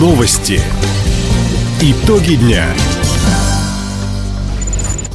Новости. Итоги дня.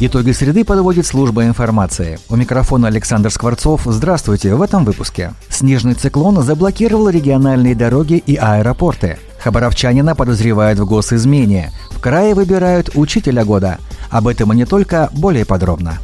Итоги среды подводит служба информации. У микрофона Александр Скворцов. Здравствуйте в этом выпуске. Снежный циклон заблокировал региональные дороги и аэропорты. Хабаровчанина подозревают в госизмене. В крае выбирают учителя года. Об этом и не только, более подробно.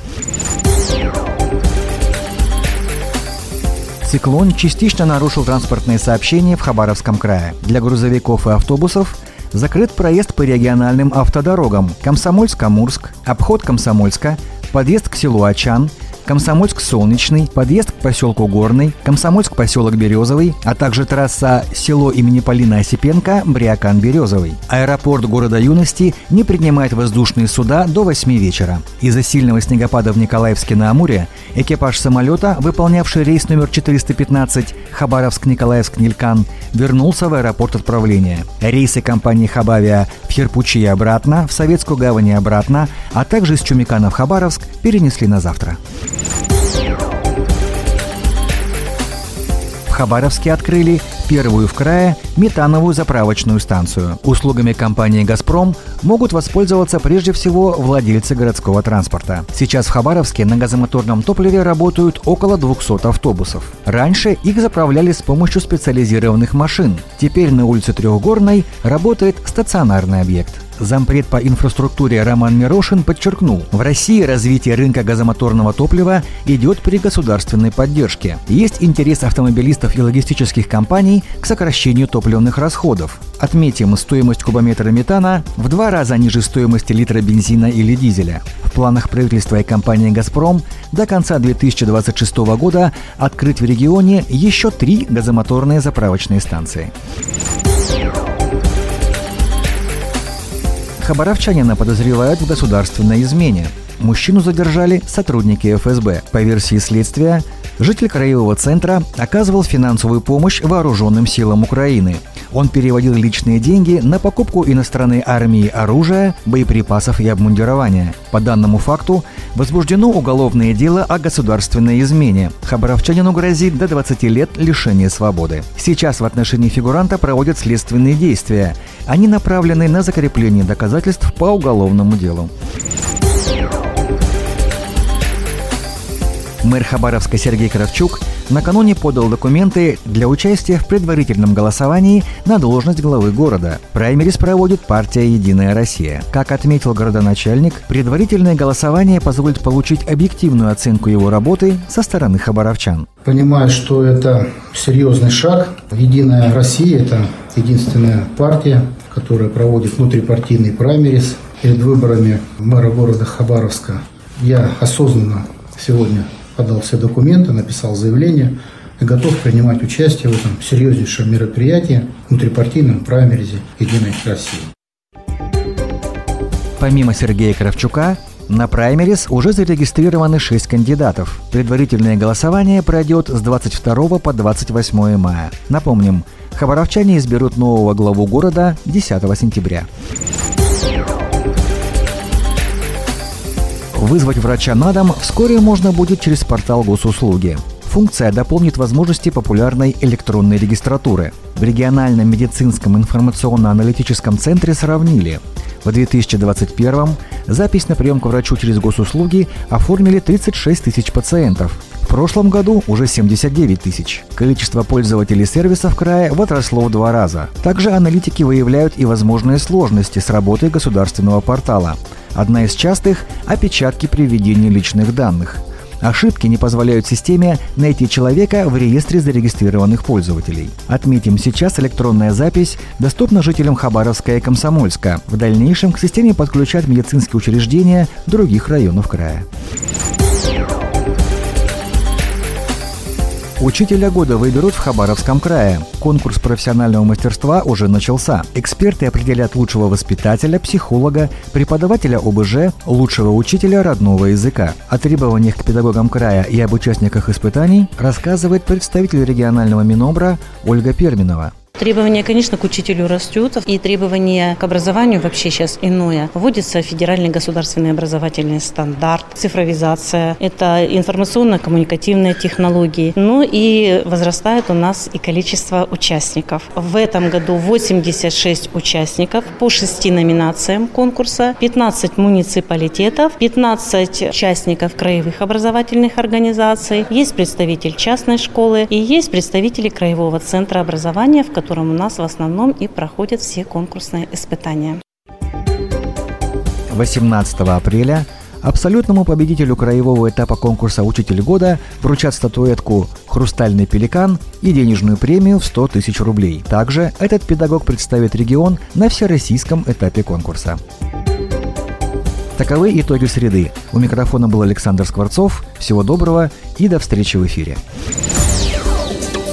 Циклон частично нарушил транспортные сообщения в Хабаровском крае. Для грузовиков и автобусов закрыт проезд по региональным автодорогам Комсомольск-Амурск, обход Комсомольска, подъезд к селу Ачан – Комсомольск-Солнечный, подъезд к поселку Горный, Комсомольск-поселок Березовый, а также трасса село имени Полина Осипенко, Бриакан-Березовый. Аэропорт города Юности не принимает воздушные суда до 8 вечера. Из-за сильного снегопада в Николаевске на Амуре экипаж самолета, выполнявший рейс номер 415 Хабаровск-Николаевск-Нилькан, вернулся в аэропорт отправления. Рейсы компании «Хабавиа» в Херпучи и обратно, в Советскую гавань и обратно, а также из Чумикана в Хабаровск перенесли на завтра. Хабаровске открыли первую в крае метановую заправочную станцию. Услугами компании «Газпром» могут воспользоваться прежде всего владельцы городского транспорта. Сейчас в Хабаровске на газомоторном топливе работают около 200 автобусов. Раньше их заправляли с помощью специализированных машин. Теперь на улице Трехгорной работает стационарный объект. Зампред по инфраструктуре Роман Мирошин подчеркнул, в России развитие рынка газомоторного топлива идет при государственной поддержке. Есть интерес автомобилистов и логистических компаний к сокращению топливных расходов. Отметим, стоимость кубометра метана в два раза ниже стоимости литра бензина или дизеля. В планах правительства и компании «Газпром» до конца 2026 года открыть в регионе еще три газомоторные заправочные станции. Хабаровчанина подозревают в государственной измене. Мужчину задержали сотрудники ФСБ. По версии следствия, житель краевого центра оказывал финансовую помощь вооруженным силам Украины. Он переводил личные деньги на покупку иностранной армии оружия, боеприпасов и обмундирования. По данному факту возбуждено уголовное дело о государственной измене. Хабаровчанину грозит до 20 лет лишения свободы. Сейчас в отношении фигуранта проводят следственные действия. Они направлены на закрепление доказательств по уголовному делу. Мэр Хабаровска Сергей Кравчук накануне подал документы для участия в предварительном голосовании на должность главы города. Праймерис проводит партия «Единая Россия». Как отметил городоначальник, предварительное голосование позволит получить объективную оценку его работы со стороны хабаровчан. Понимаю, что это серьезный шаг. «Единая Россия» – это единственная партия, которая проводит внутрипартийный праймерис перед выборами мэра города Хабаровска. Я осознанно сегодня подал все документы, написал заявление и готов принимать участие в этом серьезнейшем мероприятии внутрипартийном праймеризе «Единой России». Помимо Сергея Кравчука, на праймерис уже зарегистрированы 6 кандидатов. Предварительное голосование пройдет с 22 по 28 мая. Напомним, хабаровчане изберут нового главу города 10 сентября. Вызвать врача на дом вскоре можно будет через портал госуслуги. Функция дополнит возможности популярной электронной регистратуры. В региональном медицинском информационно-аналитическом центре сравнили. В 2021 запись на прием к врачу через госуслуги оформили 36 тысяч пациентов. В прошлом году уже 79 тысяч. Количество пользователей сервиса в крае возросло в два раза. Также аналитики выявляют и возможные сложности с работой государственного портала. Одна из частых – опечатки при введении личных данных. Ошибки не позволяют системе найти человека в реестре зарегистрированных пользователей. Отметим, сейчас электронная запись доступна жителям Хабаровска и Комсомольска. В дальнейшем к системе подключат медицинские учреждения других районов края. Учителя года выберут в Хабаровском крае. Конкурс профессионального мастерства уже начался. Эксперты определят лучшего воспитателя, психолога, преподавателя ОБЖ, лучшего учителя родного языка. О требованиях к педагогам края и об участниках испытаний рассказывает представитель регионального Минобра Ольга Перминова. Требования, конечно, к учителю растут, и требования к образованию вообще сейчас иное. Вводится федеральный государственный образовательный стандарт, цифровизация, это информационно-коммуникативные технологии. Ну и возрастает у нас и количество участников. В этом году 86 участников по шести номинациям конкурса, 15 муниципалитетов, 15 участников краевых образовательных организаций, есть представитель частной школы и есть представители краевого центра образования, в котором у нас в основном и проходят все конкурсные испытания. 18 апреля абсолютному победителю краевого этапа конкурса «Учитель года» вручат статуэтку «Хрустальный пеликан» и денежную премию в 100 тысяч рублей. Также этот педагог представит регион на всероссийском этапе конкурса. Таковы итоги среды. У микрофона был Александр Скворцов. Всего доброго и до встречи в эфире.